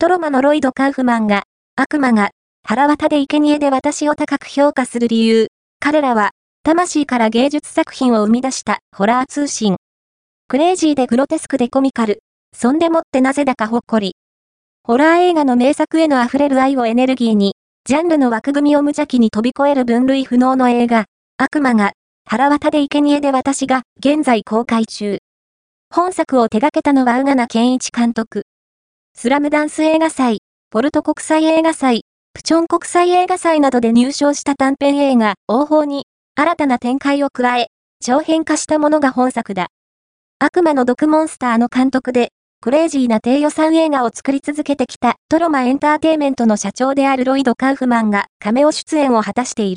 トロマのロイド・カウフマンが、悪魔が、腹渡で生贄で私を高く評価する理由。彼らは、魂から芸術作品を生み出したホラー通信。クレイジーでグロテスクでコミカル。そんでもってなぜだかほっこり。ホラー映画の名作への溢れる愛をエネルギーに、ジャンルの枠組みを無邪気に飛び越える分類不能の映画、悪魔が、腹渡で生贄で私が、現在公開中。本作を手掛けたのは宇賀名健一監督。スラムダンス映画祭、ポルト国際映画祭、プチョン国際映画祭などで入賞した短編映画、王法に、新たな展開を加え、長編化したものが本作だ。悪魔の毒モンスターの監督で、クレイジーな低予算映画を作り続けてきたトロマエンターテイメントの社長であるロイド・カウフマンがカメオ出演を果たしている。